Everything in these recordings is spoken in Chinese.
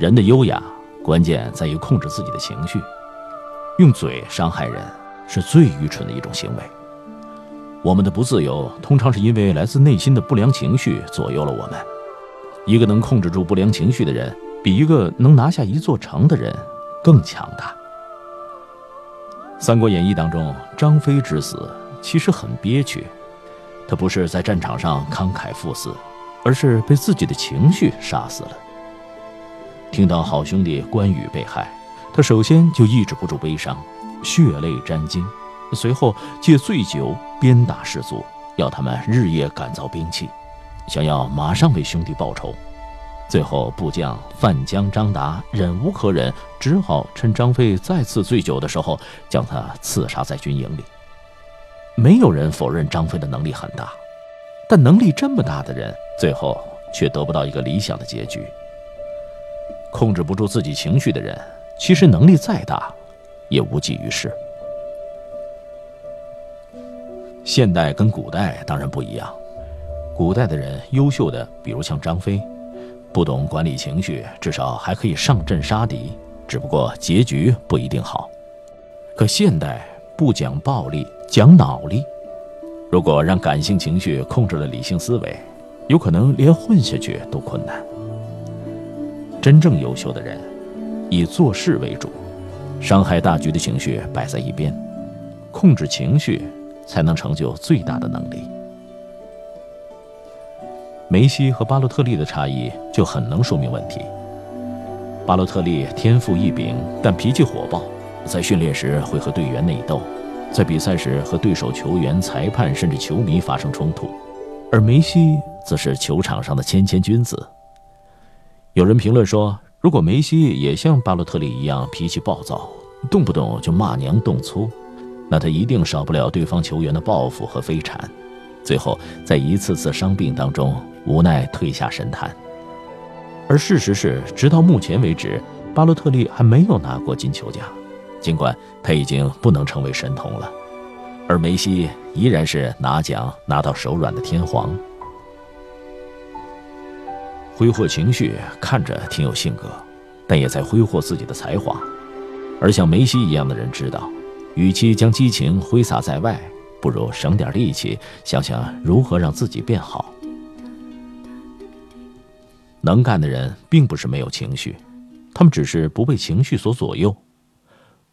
人的优雅，关键在于控制自己的情绪。用嘴伤害人，是最愚蠢的一种行为。我们的不自由，通常是因为来自内心的不良情绪左右了我们。一个能控制住不良情绪的人，比一个能拿下一座城的人更强大。《三国演义》当中，张飞之死其实很憋屈，他不是在战场上慷慨赴死，而是被自己的情绪杀死了。听到好兄弟关羽被害，他首先就抑制不住悲伤，血泪沾襟。随后借醉酒鞭打士卒，要他们日夜赶造兵器，想要马上为兄弟报仇。最后部将范江、张达忍无可忍，只好趁张飞再次醉酒的时候，将他刺杀在军营里。没有人否认张飞的能力很大，但能力这么大的人，最后却得不到一个理想的结局。控制不住自己情绪的人，其实能力再大，也无济于事。现代跟古代当然不一样，古代的人优秀的，比如像张飞，不懂管理情绪，至少还可以上阵杀敌，只不过结局不一定好。可现代不讲暴力，讲脑力，如果让感性情绪控制了理性思维，有可能连混下去都困难。真正优秀的人，以做事为主，伤害大局的情绪摆在一边，控制情绪。才能成就最大的能力。梅西和巴洛特利的差异就很能说明问题。巴洛特利天赋异禀，但脾气火爆，在训练时会和队员内斗，在比赛时和对手球员、裁判甚至球迷发生冲突；而梅西则是球场上的谦谦君子。有人评论说，如果梅西也像巴洛特利一样脾气暴躁，动不动就骂娘动粗。那他一定少不了对方球员的报复和飞铲，最后在一次次伤病当中无奈退下神坛。而事实是，直到目前为止，巴洛特利还没有拿过金球奖，尽管他已经不能成为神童了，而梅西依然是拿奖拿到手软的天皇。挥霍情绪看着挺有性格，但也在挥霍自己的才华，而像梅西一样的人知道。与其将激情挥洒在外，不如省点力气，想想如何让自己变好。能干的人并不是没有情绪，他们只是不被情绪所左右。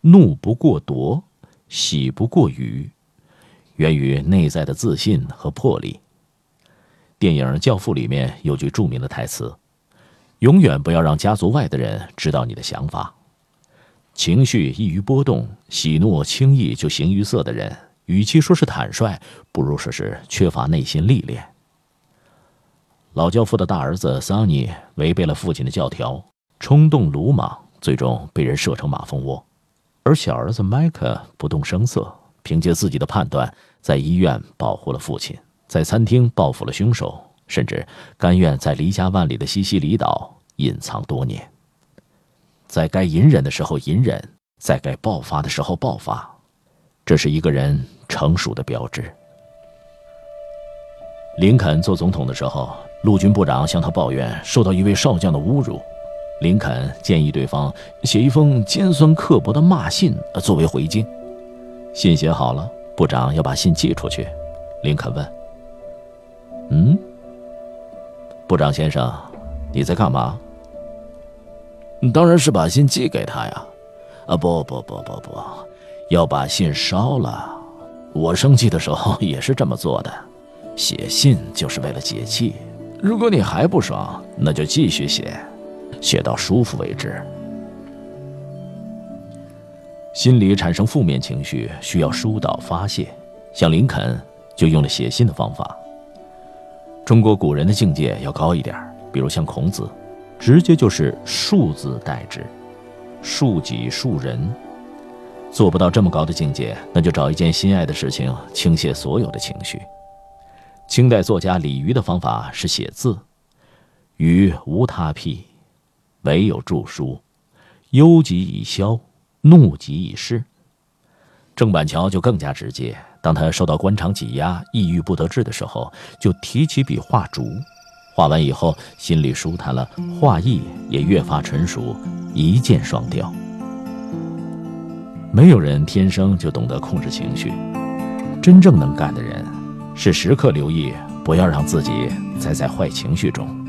怒不过夺，喜不过语，源于内在的自信和魄力。电影《教父》里面有句著名的台词：“永远不要让家族外的人知道你的想法。”情绪易于波动、喜怒轻易就形于色的人，与其说是坦率，不如说是缺乏内心历练。老教父的大儿子桑尼违背了父亲的教条，冲动鲁莽，最终被人射成马蜂窝；而小儿子麦克不动声色，凭借自己的判断，在医院保护了父亲，在餐厅报复了凶手，甚至甘愿在离家万里的西西里岛隐藏多年。在该隐忍的时候隐忍，在该爆发的时候爆发，这是一个人成熟的标志。林肯做总统的时候，陆军部长向他抱怨受到一位少将的侮辱，林肯建议对方写一封尖酸刻薄的骂信作为回敬。信写好了，部长要把信寄出去，林肯问：“嗯，部长先生，你在干嘛？”当然是把信寄给他呀，啊不不不不不，要把信烧了。我生气的时候 也是这么做的，写信就是为了解气。如果你还不爽，那就继续写，写到舒服为止。心里产生负面情绪需要疏导发泄，像林肯就用了写信的方法。中国古人的境界要高一点，比如像孔子。直接就是恕字代之，恕己恕人。做不到这么高的境界，那就找一件心爱的事情，倾泻所有的情绪。清代作家李渔的方法是写字，余无他癖，唯有著书，忧极以消，怒极以释。郑板桥就更加直接，当他受到官场挤压、抑郁不得志的时候，就提起笔画竹。画完以后心里舒坦了，画艺也越发纯熟，一箭双雕。没有人天生就懂得控制情绪，真正能干的人，是时刻留意不要让自己栽在坏情绪中。